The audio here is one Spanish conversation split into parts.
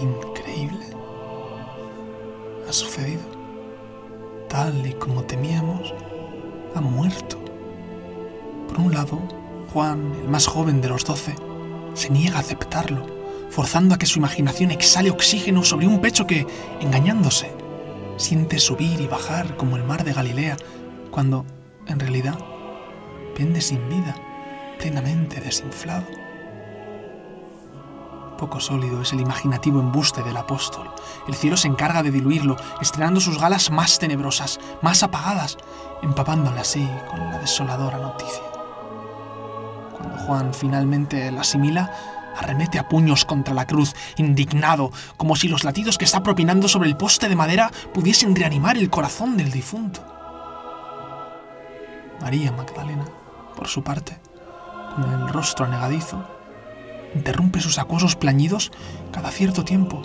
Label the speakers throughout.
Speaker 1: Increíble. Ha sucedido. Tal y como temíamos, ha muerto. Por un lado, Juan, el más joven de los doce, se niega a aceptarlo, forzando a que su imaginación exhale oxígeno sobre un pecho que, engañándose, siente subir y bajar como el mar de Galilea, cuando, en realidad, pende sin vida, plenamente desinflado. Poco sólido es el imaginativo embuste del apóstol. El cielo se encarga de diluirlo, estrenando sus galas más tenebrosas, más apagadas, empapándole así con la desoladora noticia. Cuando Juan finalmente la asimila, arremete a puños contra la cruz, indignado, como si los latidos que está propinando sobre el poste de madera pudiesen reanimar el corazón del difunto. María Magdalena, por su parte, con el rostro anegadizo, interrumpe sus acuosos plañidos cada cierto tiempo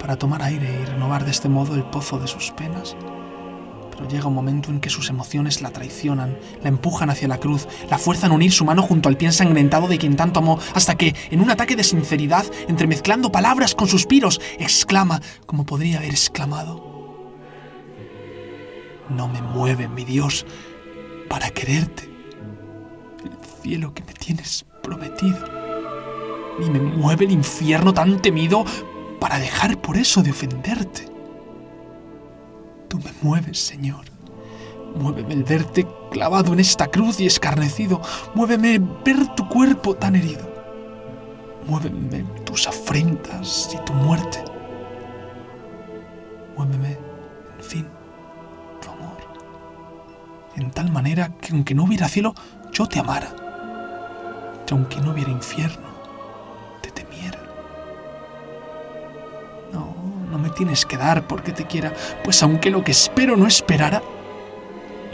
Speaker 1: para tomar aire y renovar de este modo el pozo de sus penas. Pero llega un momento en que sus emociones la traicionan, la empujan hacia la cruz, la fuerzan a unir su mano junto al pie ensangrentado de quien tanto amó, hasta que, en un ataque de sinceridad, entremezclando palabras con suspiros, exclama, como podría haber exclamado, No me mueve, mi Dios, para quererte, el cielo que me tienes prometido, ni me mueve el infierno tan temido para dejar por eso de ofenderte. Tú me mueves, Señor. Muéveme el verte clavado en esta cruz y escarnecido. Muéveme ver tu cuerpo tan herido. Muéveme tus afrentas y tu muerte. Muéveme, en fin, tu amor. En tal manera que aunque no hubiera cielo, yo te amara. Que aunque no hubiera infierno, tienes que dar porque te quiera, pues aunque lo que espero no esperara,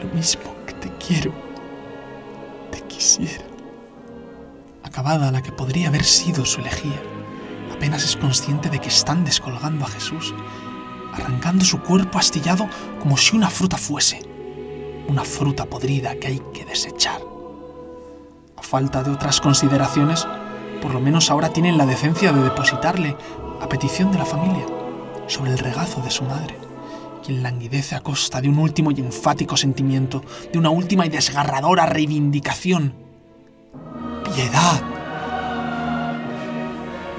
Speaker 1: lo mismo que te quiero, te quisiera. Acabada la que podría haber sido su elegía, apenas es consciente de que están descolgando a Jesús, arrancando su cuerpo astillado como si una fruta fuese, una fruta podrida que hay que desechar. A falta de otras consideraciones, por lo menos ahora tienen la decencia de depositarle, a petición de la familia, sobre el regazo de su madre, quien languidece a costa de un último y enfático sentimiento, de una última y desgarradora reivindicación. ¡Piedad!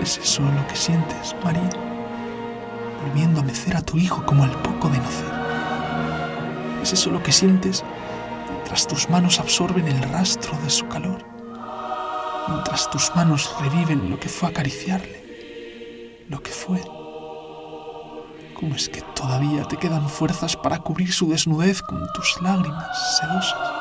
Speaker 1: ¿Es eso lo que sientes, María? Volviendo a mecer a tu hijo como al poco de nacer. ¿Es eso lo que sientes mientras tus manos absorben el rastro de su calor? Mientras tus manos reviven lo que fue acariciarle, lo que fue. ¿Cómo es que todavía te quedan fuerzas para cubrir su desnudez con tus lágrimas sedosas?